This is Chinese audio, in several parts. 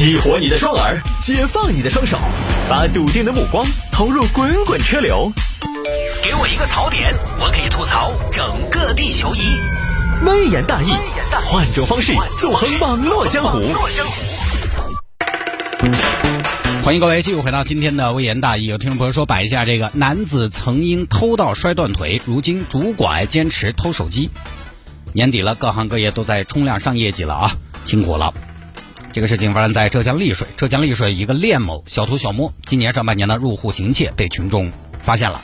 激活你的双耳，解放你的双手，把笃定的目光投入滚滚车流。给我一个槽点，我可以吐槽整个地球仪。微言大义，换种方式纵横网络江湖。欢迎各位继续回到今天的微言大义。有听众朋友说摆一下这个男子曾因偷盗摔断腿，如今拄拐坚持偷手机。年底了，各行各业都在冲量上业绩了啊，辛苦了。这个事情发生在浙江丽水，浙江丽水一个练某小偷小摸，今年上半年呢入户行窃，被群众发现了。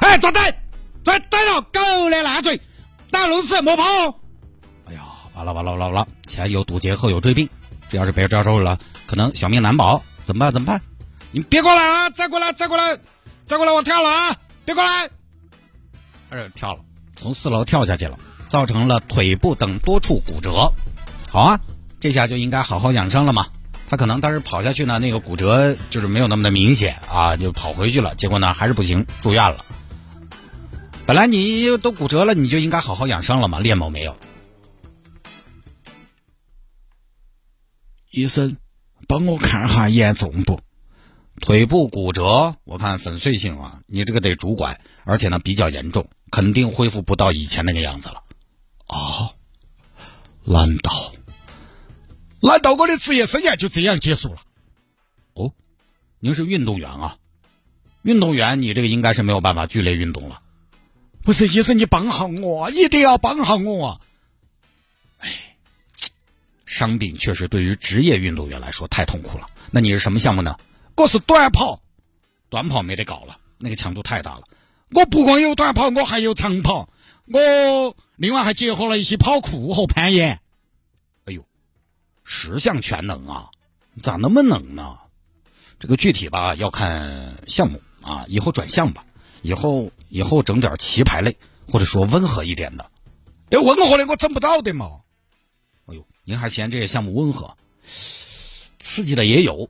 哎，抓逮，抓逮到狗的烂嘴，打路死莫跑！哎呀，完了完了完了完了，前有堵截，后有追兵，这要是被抓住了，可能小命难保，怎么办？怎么办？你别过来啊！再过来，再过来，再过来，我跳了啊！别过来！哎，跳了，从四楼跳下去了，造成了腿部等多处骨折。好啊。这下就应该好好养生了嘛。他可能当时跑下去呢，那个骨折就是没有那么的明显啊，就跑回去了。结果呢，还是不行，住院了。本来你都骨折了，你就应该好好养生了嘛。练某没有，医生，帮我看下严重不？腿部骨折，我看粉碎性啊，你这个得拄拐，而且呢比较严重，肯定恢复不到以前那个样子了。啊？难道？难道我的职业生涯就这样结束了？哦，您是运动员啊？运动员，你这个应该是没有办法剧烈运动了。不是医生，你帮下我，一定要帮下我啊！哎，伤病确实对于职业运动员来说太痛苦了。那你是什么项目呢？我是短跑，短跑没得搞了，那个强度太大了。我不光有短跑，我还有长跑，我另外还结合了一些跑酷和攀岩。十项全能啊，咋那么能呢？这个具体吧要看项目啊，以后转项吧，以后以后整点棋牌类，或者说温和一点的。这温和的我整不到的嘛。哎呦，您还嫌这些项目温和？刺激的也有，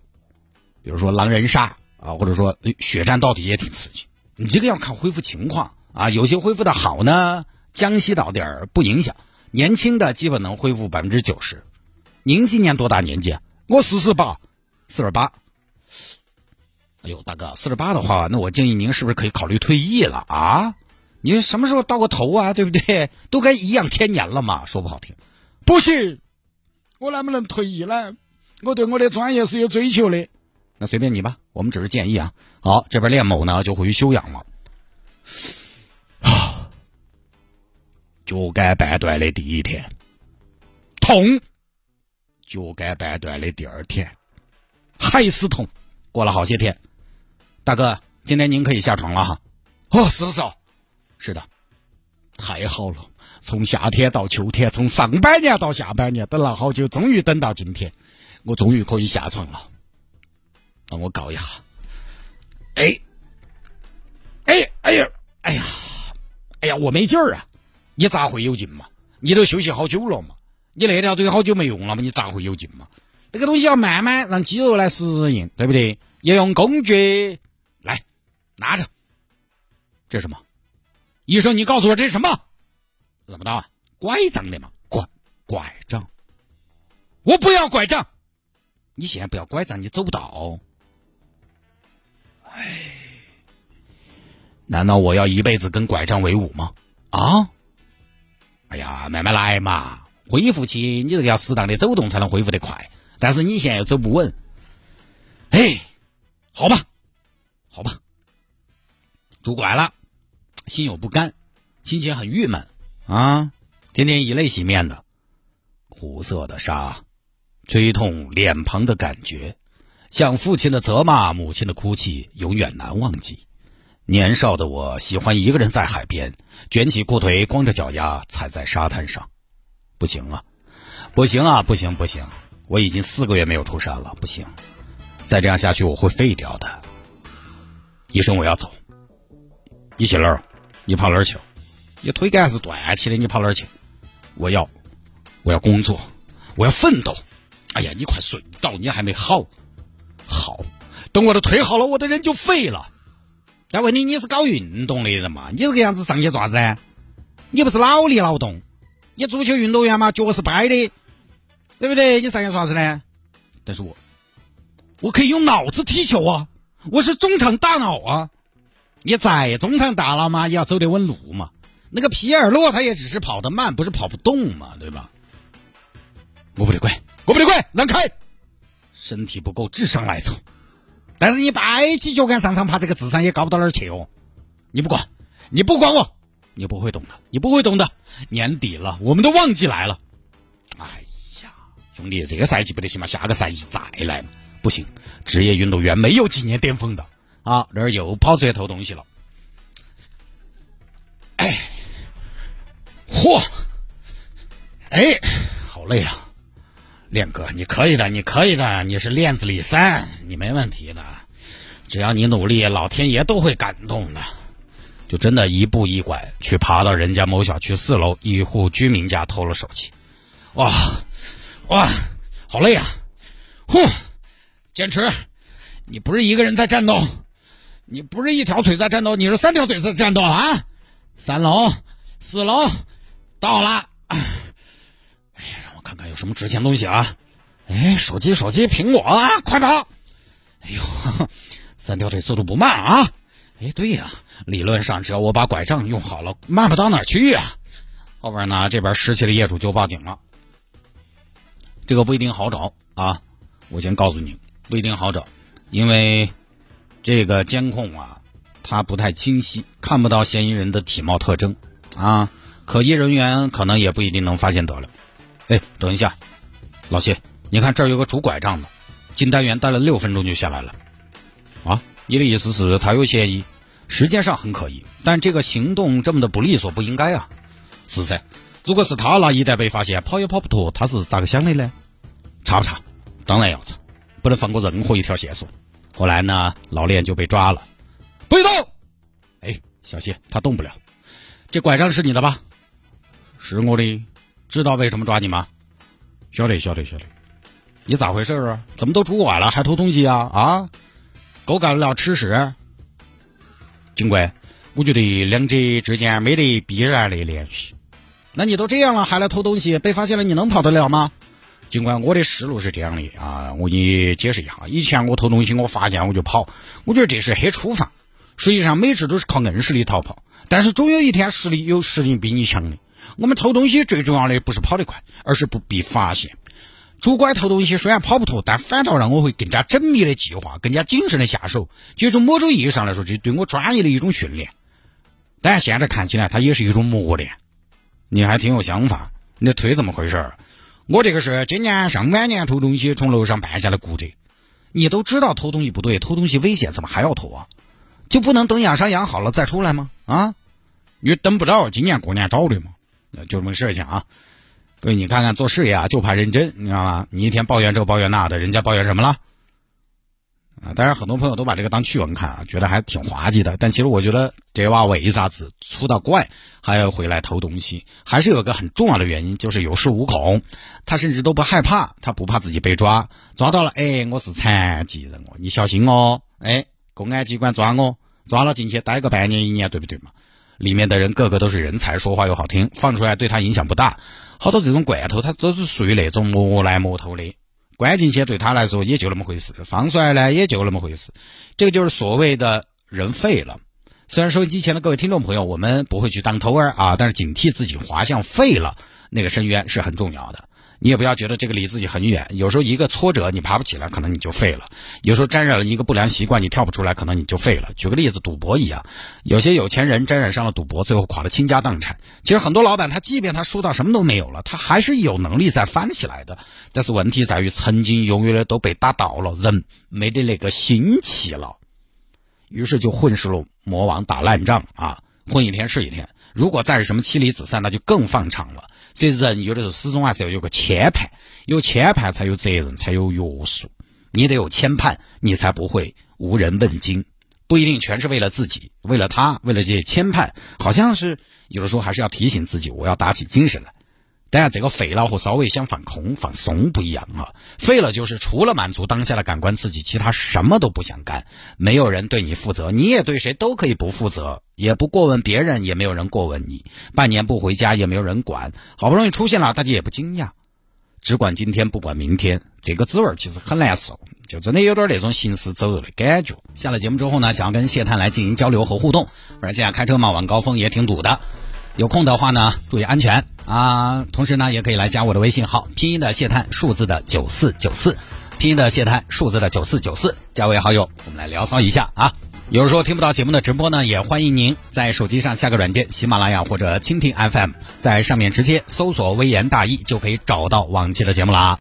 比如说狼人杀啊，或者说血战到底也挺刺激。你这个要看恢复情况啊，有些恢复的好呢，江西岛点儿不影响，年轻的基本能恢复百分之九十。您今年多大年纪？我四十八，四十八。哎呦，大哥，四十八的话，那我建议您是不是可以考虑退役了啊？你什么时候到个头啊？对不对？都该颐养天年了嘛，说不好听。不行，我能不能退役呢？我对我的专业是有追求的。那随便你吧，我们只是建议啊。好，这边练某呢就回去休养了。啊，脚杆半断的第一天，痛。脚杆半断的第二天还是痛，过了好些天，大哥，今天您可以下床了哈。哦，是不是哦？是的，太好了！从夏天到秋天，从上半年到下半年，等了好久，终于等到今天，我终于可以下床了。让我告一下。哎，哎，哎呀，哎呀，哎呀，我没劲儿啊！你咋会有劲嘛？你都休息好久了嘛？你那条腿好久没用了嘛？你咋会有劲嘛？那个东西要慢慢让肌肉来适应，对不对？要用工具来拿着。这是什么？医生，你告诉我这是什么？怎么的？拐杖的嘛？拐拐杖？我不要拐杖！你现在不要拐杖，你走不到。哎，难道我要一辈子跟拐杖为伍吗？啊？哎呀，慢慢来嘛。恢复期，你这个要适当的走动才能恢复得快。但是你现在又走不稳，哎，好吧，好吧，拄拐了，心有不甘，心情很郁闷啊，天天以泪洗面的，苦涩的沙，吹痛脸庞的感觉，像父亲的责骂，母亲的哭泣，永远难忘记。年少的我喜欢一个人在海边，卷起裤腿，光着脚丫踩在沙滩上。不行啊，不行啊，不行不行！我已经四个月没有出山了，不行，再这样下去我会废掉的。医生，我要走。你去哪？你跑哪儿去？你腿杆是断起的，你跑哪儿去？我要，我要工作，我要奋斗。哎呀，你快睡到，你还没好。好，等我的腿好了，我的人就废了。但问题你是搞运动的人嘛？你这个样子上去做啥子？你不是脑力劳动？你足球运动员嘛，脚是掰的，对不对？你上去啥子呢？但是我我可以用脑子踢球啊，我是中场大脑啊。你再中场大脑嘛，也要走得稳路嘛。那个皮尔洛他也只是跑得慢，不是跑不动嘛，对吧？我不得管，我不得管，让开！身体不够，智商来凑。但是你摆起脚杆上场，怕这个智商也高不到哪儿去哦。你不管，你不管我，你不会懂的，你不会懂的。年底了，我们都旺季来了。哎呀，兄弟，这个赛季不得行吗？下个赛季再来。不行，职业运动员没有几年巅峰的啊！这儿又跑出来偷东西了。哎，嚯，哎，好累啊！练哥，你可以的，你可以的，你是链子里三，你没问题的。只要你努力，老天爷都会感动的。就真的一步一拐去爬到人家某小区四楼一户居民家偷了手机。哇，哇，好累啊！呼，坚持！你不是一个人在战斗，你不是一条腿在战斗，你是三条腿在战斗啊！三楼、四楼到了。哎呀，让我看看有什么值钱东西啊！哎，手机，手机，苹果啊！快跑！哎呦，三条腿速度不慢啊！哎，对呀，理论上只要我把拐杖用好了，慢不到哪儿去啊！后边呢，这边拾起的业主就报警了。这个不一定好找啊！我先告诉你，不一定好找，因为这个监控啊，它不太清晰，看不到嫌疑人的体貌特征啊，可疑人员可能也不一定能发现得了。哎，等一下，老谢，你看这儿有个拄拐杖的，进单元待了六分钟就下来了。啊，你的意思是他有嫌疑？时间上很可疑，但这个行动这么的不利索，不应该啊。是噻，如果是他那一旦被发现，跑也跑不脱，他是咋个想的呢？查不查？当然要查，不能放过任何一条线索。后来呢，老练就被抓了。不许动！哎，小谢，他动不了。这拐杖是你的吧？是我的。知道为什么抓你吗？晓得，晓得，晓得。你咋回事啊？怎么都拄拐了还偷东西啊？啊，狗改不了吃屎！警官，我觉得两者之间没得必然的联系。那你都这样了还来偷东西，被发现了你能跑得了吗？警官，我的思路是这样的啊，我给你解释一下。以前我偷东西，我发现我就跑，我觉得这是黑处罚。实际上每次都是靠硬实力逃跑，但是总有一天实力有实力比你强的。我们偷东西最重要的不是跑得快，而是不被发现。主管偷东西虽然跑不脱，但反倒让我会更加缜密的计划，更加谨慎的下手。其实某种意义上来说，这对我专业的一种训练。但现在看起来，它也是一种磨练。你还挺有想法，你的腿怎么回事？我这个是今年上半年偷东西从楼上绊下来骨折。你都知道偷东西不对，偷东西危险，怎么还要偷啊？就不能等养伤养好了再出来吗？啊？你等不到今年过年找的吗？就这么个事情啊，各位，你看看做事业啊，就怕认真，你知道吗？你一天抱怨这抱怨那的，人家抱怨什么了？啊，当然很多朋友都把这个当趣闻看啊，觉得还挺滑稽的。但其实我觉得这娃为啥子出到怪还要回来偷东西，还是有个很重要的原因，就是有恃无恐，他甚至都不害怕，他不怕自己被抓，抓到了，哎，我是残疾人哦，你小心哦，哎，公安机关抓我，抓了进去待个半年一年，对不对嘛？里面的人个个都是人才，说话又好听，放出来对他影响不大。好多这种罐头，他都是属于那种磨来磨头的，关进去对他来说也就那么回事，放出来呢也就那么回事。这个就是所谓的人废了。虽然收音机前的各位听众朋友，我们不会去当偷儿啊，但是警惕自己滑向废了那个深渊是很重要的。你也不要觉得这个离自己很远，有时候一个挫折你爬不起来，可能你就废了；有时候沾染了一个不良习惯，你跳不出来，可能你就废了。举个例子，赌博一样，有些有钱人沾染上了赌博，最后垮得倾家荡产。其实很多老板，他即便他输到什么都没有了，他还是有能力再翻起来的。但是问题在于，曾经拥有的都被打倒了，人没得那个心气了，于是就混世了魔王打烂仗啊，混一天是一天。如果再是什么妻离子散，那就更放长了。所以人有的时候始终还是要有个牵绊，有牵绊才有责任，才有约束。你得有牵绊，你才不会无人问津。不一定全是为了自己，为了他，为了这些牵绊，好像是有的时候还是要提醒自己，我要打起精神来。当然，这个废了和稍微想放空、放松不一样啊。废了就是除了满足当下的感官刺激，其他什么都不想干。没有人对你负责，你也对谁都可以不负责。也不过问别人，也没有人过问你。半年不回家，也没有人管。好不容易出现了，大家也不惊讶。只管今天不管明天，这个滋味其实很难受，就真的有点那种行尸走肉的感觉。下了节目之后呢，想要跟谢探来进行交流和互动，不然现在开车嘛，晚高峰也挺堵的。有空的话呢，注意安全啊！同时呢，也可以来加我的微信号，拼音的谢探，数字的九四九四，拼音的谢探，数字的九四九四，加为好友，我们来聊骚一下啊！有时候听不到节目的直播呢，也欢迎您在手机上下个软件，喜马拉雅或者蜻蜓 FM，在上面直接搜索“微言大义”就可以找到往期的节目了啊！